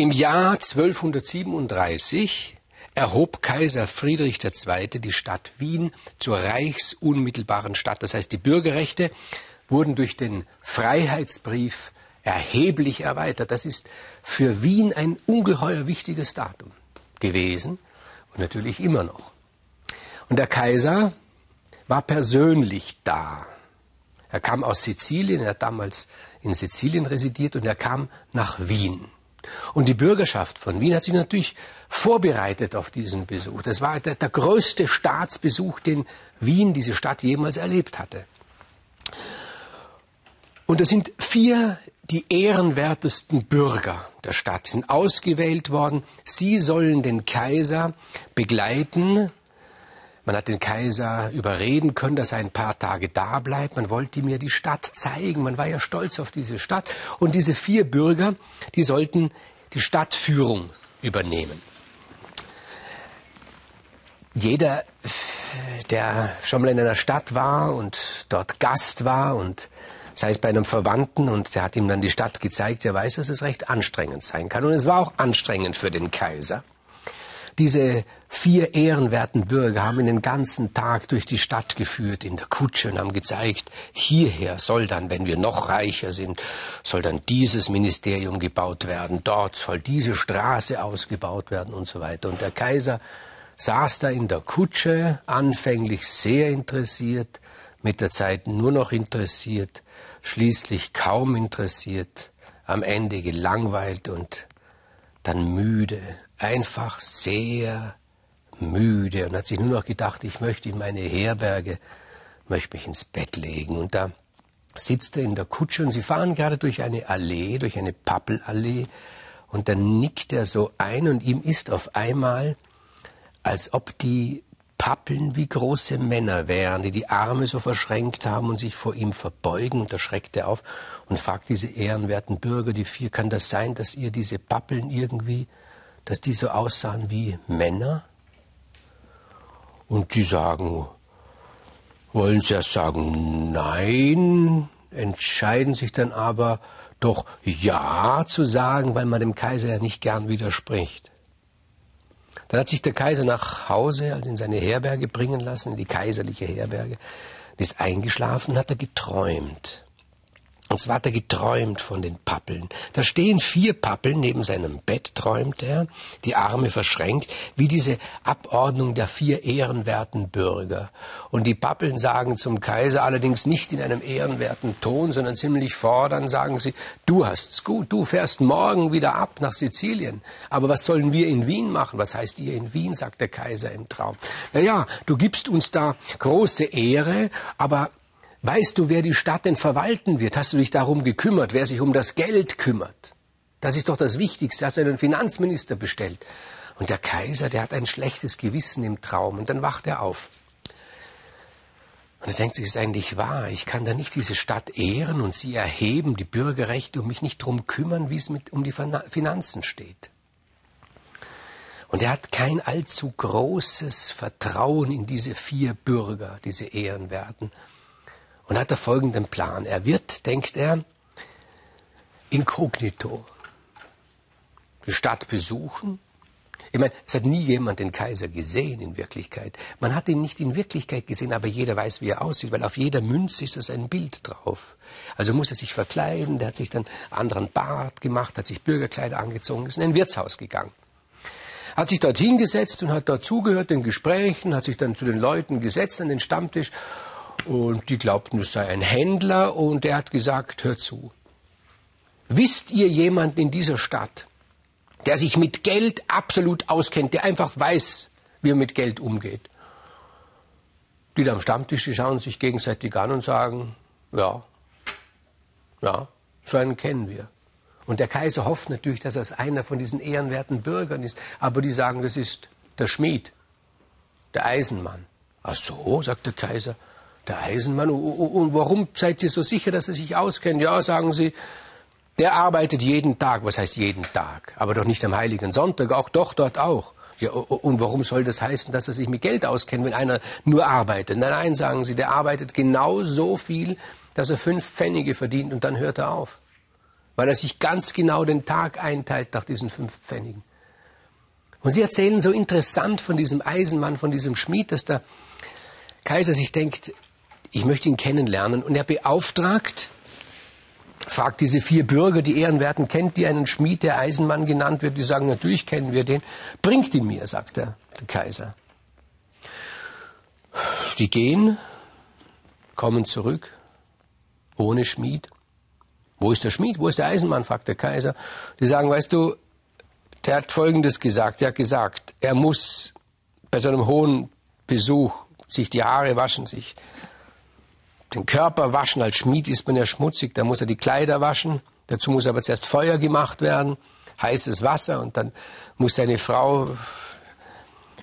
Im Jahr 1237 erhob Kaiser Friedrich II. die Stadt Wien zur reichsunmittelbaren Stadt. Das heißt, die Bürgerrechte wurden durch den Freiheitsbrief erheblich erweitert. Das ist für Wien ein ungeheuer wichtiges Datum gewesen und natürlich immer noch. Und der Kaiser war persönlich da. Er kam aus Sizilien, er hat damals in Sizilien residiert und er kam nach Wien. Und die Bürgerschaft von Wien hat sich natürlich vorbereitet auf diesen Besuch. Das war der, der größte Staatsbesuch, den Wien, diese Stadt, jemals erlebt hatte. Und es sind vier die ehrenwertesten Bürger der Stadt sind ausgewählt worden. Sie sollen den Kaiser begleiten. Man hat den Kaiser überreden können, dass er ein paar Tage da bleibt. Man wollte mir die Stadt zeigen. Man war ja stolz auf diese Stadt. Und diese vier Bürger, die sollten die Stadtführung übernehmen. Jeder, der schon mal in einer Stadt war und dort Gast war und sei es bei einem Verwandten und der hat ihm dann die Stadt gezeigt, der weiß, dass es recht anstrengend sein kann. Und es war auch anstrengend für den Kaiser. Diese vier ehrenwerten Bürger haben den ganzen Tag durch die Stadt geführt in der Kutsche und haben gezeigt, hierher soll dann, wenn wir noch reicher sind, soll dann dieses Ministerium gebaut werden, dort soll diese Straße ausgebaut werden und so weiter. Und der Kaiser saß da in der Kutsche, anfänglich sehr interessiert, mit der Zeit nur noch interessiert, schließlich kaum interessiert, am Ende gelangweilt und dann müde, einfach sehr müde und hat sich nur noch gedacht, ich möchte in meine Herberge, möchte mich ins Bett legen. Und da sitzt er in der Kutsche und sie fahren gerade durch eine Allee, durch eine Pappelallee und dann nickt er so ein und ihm ist auf einmal, als ob die Pappeln wie große Männer wären, die die Arme so verschränkt haben und sich vor ihm verbeugen. Und da schreckt er auf und fragt diese ehrenwerten Bürger, die vier, kann das sein, dass ihr diese Pappeln irgendwie, dass die so aussahen wie Männer? Und die sagen, wollen sie erst sagen nein, entscheiden sich dann aber doch ja zu sagen, weil man dem Kaiser ja nicht gern widerspricht. Dann hat sich der Kaiser nach Hause, also in seine Herberge bringen lassen, in die kaiserliche Herberge, ist eingeschlafen, hat er geträumt. Und zwar hat er geträumt von den Pappeln. Da stehen vier Pappeln neben seinem Bett, träumt er, die Arme verschränkt, wie diese Abordnung der vier ehrenwerten Bürger. Und die Pappeln sagen zum Kaiser allerdings nicht in einem ehrenwerten Ton, sondern ziemlich fordernd sagen sie, du hast's gut, du fährst morgen wieder ab nach Sizilien. Aber was sollen wir in Wien machen? Was heißt ihr in Wien? sagt der Kaiser im Traum. Na ja, du gibst uns da große Ehre, aber Weißt du, wer die Stadt denn verwalten wird? Hast du dich darum gekümmert, wer sich um das Geld kümmert? Das ist doch das Wichtigste. Hast du einen Finanzminister bestellt? Und der Kaiser, der hat ein schlechtes Gewissen im Traum. Und dann wacht er auf. Und er denkt sich, es ist eigentlich wahr. Ich kann da nicht diese Stadt ehren und sie erheben, die Bürgerrechte, und mich nicht darum kümmern, wie es mit, um die Finanzen steht. Und er hat kein allzu großes Vertrauen in diese vier Bürger, diese Ehrenwerten und hat er folgenden Plan. Er wird, denkt er, inkognito die Stadt besuchen. Ich meine, es hat nie jemand den Kaiser gesehen in Wirklichkeit. Man hat ihn nicht in Wirklichkeit gesehen, aber jeder weiß, wie er aussieht, weil auf jeder Münze ist es ein Bild drauf. Also muss er sich verkleiden, der hat sich dann anderen Bart gemacht, hat sich Bürgerkleider angezogen, ist in ein Wirtshaus gegangen. Hat sich dort hingesetzt und hat dort zugehört den Gesprächen, hat sich dann zu den Leuten gesetzt an den Stammtisch und die glaubten, es sei ein Händler und er hat gesagt, hör zu. Wisst ihr jemanden in dieser Stadt, der sich mit Geld absolut auskennt, der einfach weiß, wie er mit Geld umgeht? Die da am Stammtisch, die schauen sich gegenseitig an und sagen, ja, ja, so einen kennen wir. Und der Kaiser hofft natürlich, dass er einer von diesen ehrenwerten Bürgern ist. Aber die sagen, das ist der Schmied, der Eisenmann. Ach so, sagt der Kaiser. Der Eisenmann. Und warum seid ihr so sicher, dass er sich auskennt? Ja, sagen sie, der arbeitet jeden Tag. Was heißt jeden Tag? Aber doch nicht am Heiligen Sonntag, auch doch dort auch. Ja, und warum soll das heißen, dass er sich mit Geld auskennt, wenn einer nur arbeitet? Nein, nein, sagen sie, der arbeitet genau so viel, dass er fünf Pfennige verdient und dann hört er auf. weil er sich ganz genau den Tag einteilt nach diesen fünf Pfennigen. Und sie erzählen so interessant von diesem Eisenmann, von diesem Schmied, dass der Kaiser sich denkt, ich möchte ihn kennenlernen. Und er beauftragt, fragt diese vier Bürger, die Ehrenwerten, kennt ihr einen Schmied, der Eisenmann genannt wird? Die sagen, natürlich kennen wir den. Bringt ihn mir, sagt der, der Kaiser. Die gehen, kommen zurück, ohne Schmied. Wo ist der Schmied? Wo ist der Eisenmann? fragt der Kaiser. Die sagen, weißt du, der hat Folgendes gesagt. Er hat gesagt, er muss bei so einem hohen Besuch sich die Haare waschen, sich den Körper waschen. Als Schmied ist man ja schmutzig, da muss er die Kleider waschen. Dazu muss aber zuerst Feuer gemacht werden, heißes Wasser und dann muss seine Frau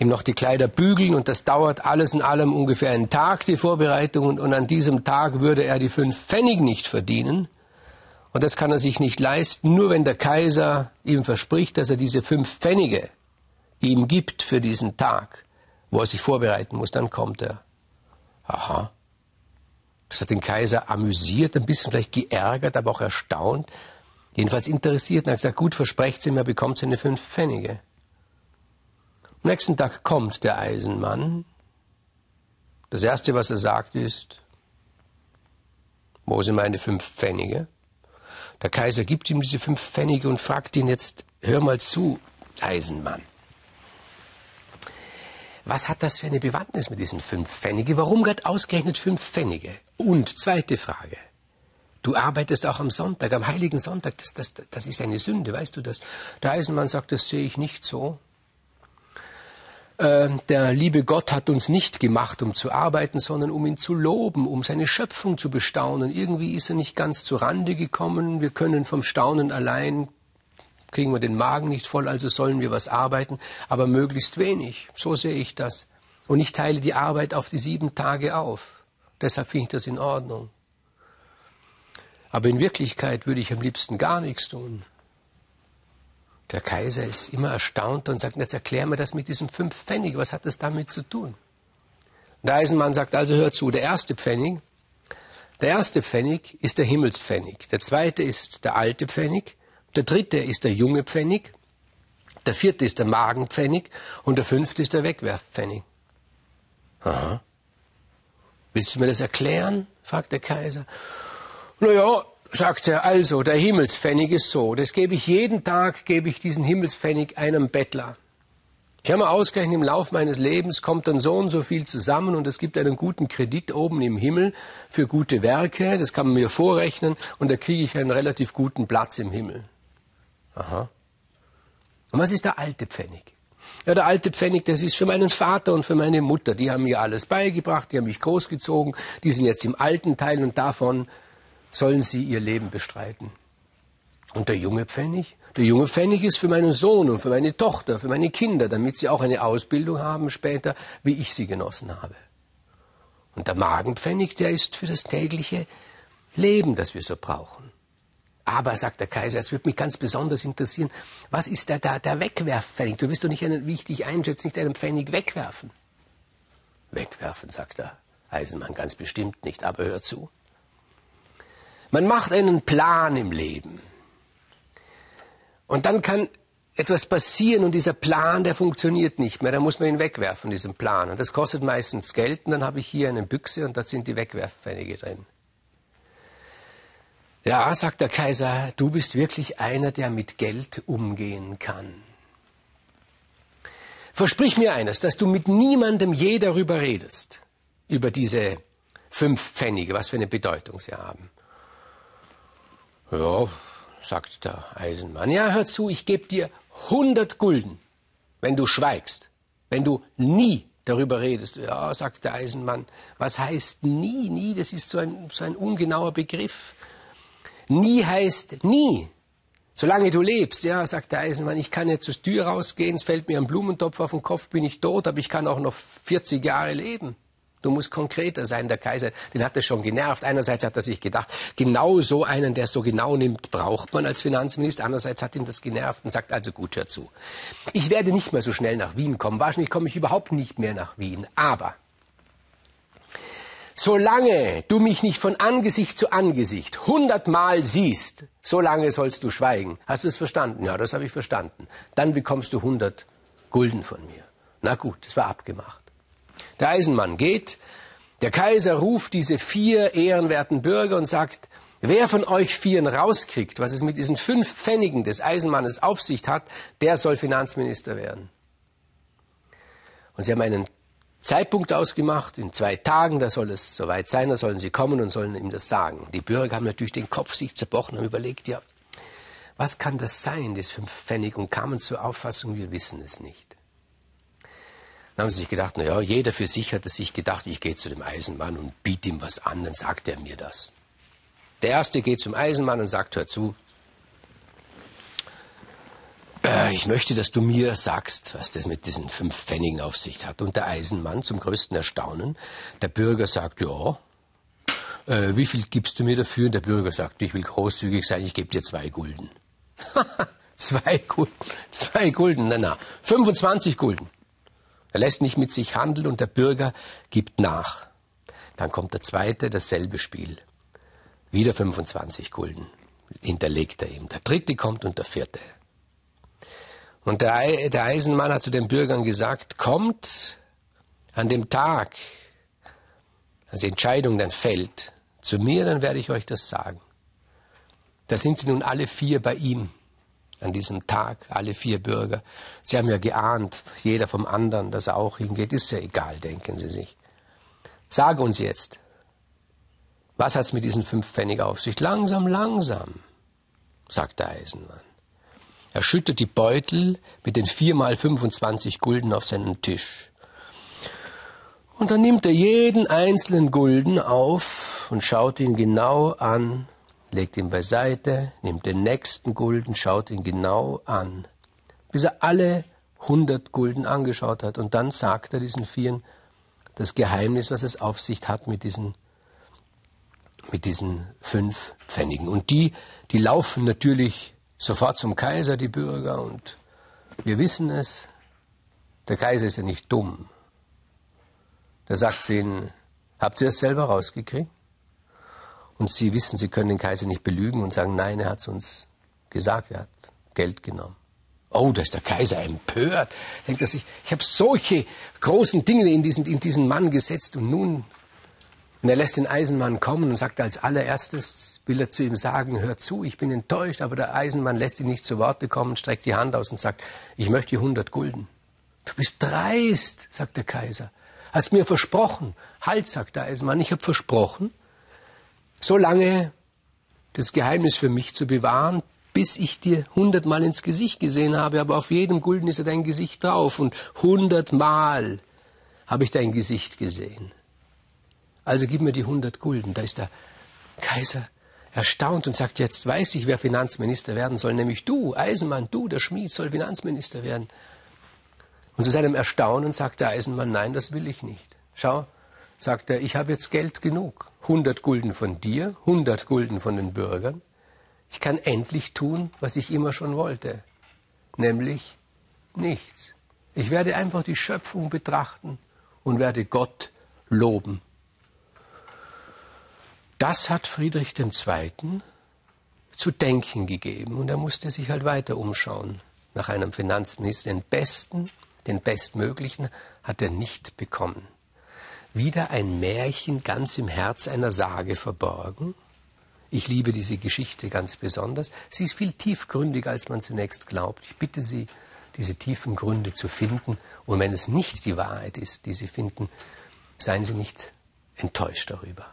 ihm noch die Kleider bügeln und das dauert alles in allem ungefähr einen Tag, die Vorbereitung und, und an diesem Tag würde er die fünf Pfennig nicht verdienen. Und das kann er sich nicht leisten, nur wenn der Kaiser ihm verspricht, dass er diese fünf Pfennige ihm gibt für diesen Tag, wo er sich vorbereiten muss, dann kommt er. Aha. Das hat den Kaiser amüsiert, ein bisschen vielleicht geärgert, aber auch erstaunt. Jedenfalls interessiert. Und er hat gesagt, gut, versprecht sie mir, bekommt seine fünf Pfennige. Am nächsten Tag kommt der Eisenmann. Das Erste, was er sagt, ist, wo sind meine fünf Pfennige? Der Kaiser gibt ihm diese fünf Pfennige und fragt ihn jetzt, hör mal zu, Eisenmann. Was hat das für eine Bewandtnis mit diesen fünf Pfennige? Warum gerade ausgerechnet fünf Pfennige? Und zweite Frage. Du arbeitest auch am Sonntag, am heiligen Sonntag. Das, das, das ist eine Sünde, weißt du das? Der Eisenmann sagt, das sehe ich nicht so. Äh, der liebe Gott hat uns nicht gemacht, um zu arbeiten, sondern um ihn zu loben, um seine Schöpfung zu bestaunen. Irgendwie ist er nicht ganz zu Rande gekommen. Wir können vom Staunen allein kriegen wir den Magen nicht voll, also sollen wir was arbeiten, aber möglichst wenig. So sehe ich das. Und ich teile die Arbeit auf die sieben Tage auf. Deshalb finde ich das in Ordnung. Aber in Wirklichkeit würde ich am liebsten gar nichts tun. Der Kaiser ist immer erstaunt und sagt, jetzt erklär mir das mit diesem fünf Pfennig, was hat das damit zu tun? Der Eisenmann sagt also, hör zu, der erste Pfennig, der erste Pfennig ist der Himmelspfennig, der zweite ist der alte Pfennig, der dritte ist der junge Pfennig, der vierte ist der Magenpfennig und der fünfte ist der Wegwerfpfennig. Aha. Willst du mir das erklären? fragt der Kaiser. Naja, sagt er, also, der Himmelspfennig ist so, das gebe ich jeden Tag, gebe ich diesen Himmelspfennig einem Bettler. Ich habe mal ausgerechnet, im Laufe meines Lebens kommt dann so und so viel zusammen und es gibt einen guten Kredit oben im Himmel für gute Werke, das kann man mir vorrechnen und da kriege ich einen relativ guten Platz im Himmel. Aha. Und was ist der alte Pfennig? Ja, der alte Pfennig, das ist für meinen Vater und für meine Mutter. Die haben mir alles beigebracht, die haben mich großgezogen, die sind jetzt im alten Teil und davon sollen sie ihr Leben bestreiten. Und der junge Pfennig? Der junge Pfennig ist für meinen Sohn und für meine Tochter, für meine Kinder, damit sie auch eine Ausbildung haben später, wie ich sie genossen habe. Und der Magenpfennig, der ist für das tägliche Leben, das wir so brauchen. Aber, sagt der Kaiser, es wird mich ganz besonders interessieren, was ist der, der, der Wegwerfpfennig? Du wirst doch nicht einen, wie ich dich einschätze, nicht einen Pfennig wegwerfen. Wegwerfen, sagt der Eisenmann, ganz bestimmt nicht, aber hör zu. Man macht einen Plan im Leben. Und dann kann etwas passieren und dieser Plan, der funktioniert nicht mehr. Da muss man ihn wegwerfen, diesen Plan. Und das kostet meistens Geld. Und dann habe ich hier eine Büchse und da sind die Wegwerfpfennige drin. Ja, sagt der Kaiser, du bist wirklich einer, der mit Geld umgehen kann. Versprich mir eines, dass du mit niemandem je darüber redest, über diese fünf Pfennige, was für eine Bedeutung sie haben. Ja, sagt der Eisenmann. Ja, hör zu, ich gebe dir hundert Gulden, wenn du schweigst, wenn du nie darüber redest. Ja, sagt der Eisenmann. Was heißt nie? Nie, das ist so ein, so ein ungenauer Begriff. Nie heißt nie. Solange du lebst, ja, sagt der Eisenmann, ich kann jetzt zur Tür rausgehen, es fällt mir ein Blumentopf auf den Kopf, bin ich tot, aber ich kann auch noch 40 Jahre leben. Du musst konkreter sein. Der Kaiser, den hat das schon genervt. Einerseits hat er sich gedacht, genau so einen, der es so genau nimmt, braucht man als Finanzminister. Andererseits hat ihn das genervt und sagt, also gut, hör zu. Ich werde nicht mehr so schnell nach Wien kommen. Wahrscheinlich komme ich überhaupt nicht mehr nach Wien. Aber Solange du mich nicht von Angesicht zu Angesicht hundertmal siehst, solange sollst du schweigen. Hast du es verstanden? Ja, das habe ich verstanden. Dann bekommst du hundert Gulden von mir. Na gut, das war abgemacht. Der Eisenmann geht, der Kaiser ruft diese vier ehrenwerten Bürger und sagt, wer von euch Vieren rauskriegt, was es mit diesen fünf Pfennigen des Eisenmannes auf sich hat, der soll Finanzminister werden. Und sie haben einen Zeitpunkt ausgemacht, in zwei Tagen, da soll es soweit sein, da sollen sie kommen und sollen ihm das sagen. Die Bürger haben natürlich den Kopf sich zerbrochen, haben überlegt, ja, was kann das sein, das fünf Pfennig, und kamen zur Auffassung, wir wissen es nicht. Dann haben sie sich gedacht, na ja, jeder für sich hat es sich gedacht, ich gehe zu dem Eisenmann und biete ihm was an, dann sagt er mir das. Der erste geht zum Eisenmann und sagt, hör zu, äh, ich möchte, dass du mir sagst, was das mit diesen fünf Pfennigen auf sich hat. Und der Eisenmann zum größten Erstaunen, der Bürger sagt, ja, äh, wie viel gibst du mir dafür? Und der Bürger sagt, ich will großzügig sein, ich gebe dir zwei Gulden. zwei Gulden, zwei Gulden, na na, 25 Gulden. Er lässt nicht mit sich handeln und der Bürger gibt nach. Dann kommt der zweite, dasselbe Spiel. Wieder 25 Gulden hinterlegt er ihm. Der dritte kommt und der vierte. Und der, der Eisenmann hat zu den Bürgern gesagt, kommt an dem Tag, als die Entscheidung dann fällt, zu mir, dann werde ich euch das sagen. Da sind sie nun alle vier bei ihm an diesem Tag, alle vier Bürger. Sie haben ja geahnt, jeder vom anderen, dass er auch hingeht. Ist ja egal, denken Sie sich. Sag uns jetzt, was hat's mit diesen fünf Pfennig auf sich? Langsam, langsam, sagt der Eisenmann. Er schüttet die Beutel mit den viermal 25 Gulden auf seinen Tisch. Und dann nimmt er jeden einzelnen Gulden auf und schaut ihn genau an legt ihn beiseite, nimmt den nächsten Gulden, schaut ihn genau an, bis er alle hundert Gulden angeschaut hat. Und dann sagt er diesen Vieren das Geheimnis, was es auf sich hat mit diesen, mit diesen fünf Pfennigen. Und die, die laufen natürlich sofort zum Kaiser, die Bürger, und wir wissen es, der Kaiser ist ja nicht dumm. Da sagt sie ihnen, habt ihr es selber rausgekriegt? Und sie wissen, sie können den Kaiser nicht belügen und sagen, nein, er hat es uns gesagt, er hat Geld genommen. Oh, da ist der Kaiser empört. Denkt er sich, ich habe solche großen Dinge in diesen, in diesen Mann gesetzt und nun, und er lässt den Eisenmann kommen und sagt als allererstes, will er zu ihm sagen, hör zu, ich bin enttäuscht, aber der Eisenmann lässt ihn nicht zu Worte kommen, streckt die Hand aus und sagt, ich möchte 100 Gulden. Du bist dreist, sagt der Kaiser. Hast mir versprochen. Halt, sagt der Eisenmann, ich habe versprochen, so lange das Geheimnis für mich zu bewahren, bis ich dir hundertmal ins Gesicht gesehen habe, aber auf jedem Gulden ist ja dein Gesicht drauf und hundertmal habe ich dein Gesicht gesehen. Also gib mir die hundert Gulden. Da ist der Kaiser erstaunt und sagt, jetzt weiß ich, wer Finanzminister werden soll, nämlich du, Eisenmann, du, der Schmied, soll Finanzminister werden. Und zu seinem Erstaunen sagt der Eisenmann, nein, das will ich nicht. Schau, sagt er, ich habe jetzt Geld genug. 100 Gulden von dir, 100 Gulden von den Bürgern. Ich kann endlich tun, was ich immer schon wollte, nämlich nichts. Ich werde einfach die Schöpfung betrachten und werde Gott loben. Das hat Friedrich II. zu denken gegeben und er musste sich halt weiter umschauen nach einem Finanzminister. Den besten, den bestmöglichen hat er nicht bekommen wieder ein Märchen ganz im Herz einer Sage verborgen? Ich liebe diese Geschichte ganz besonders. Sie ist viel tiefgründiger, als man zunächst glaubt. Ich bitte Sie, diese tiefen Gründe zu finden. Und wenn es nicht die Wahrheit ist, die Sie finden, seien Sie nicht enttäuscht darüber.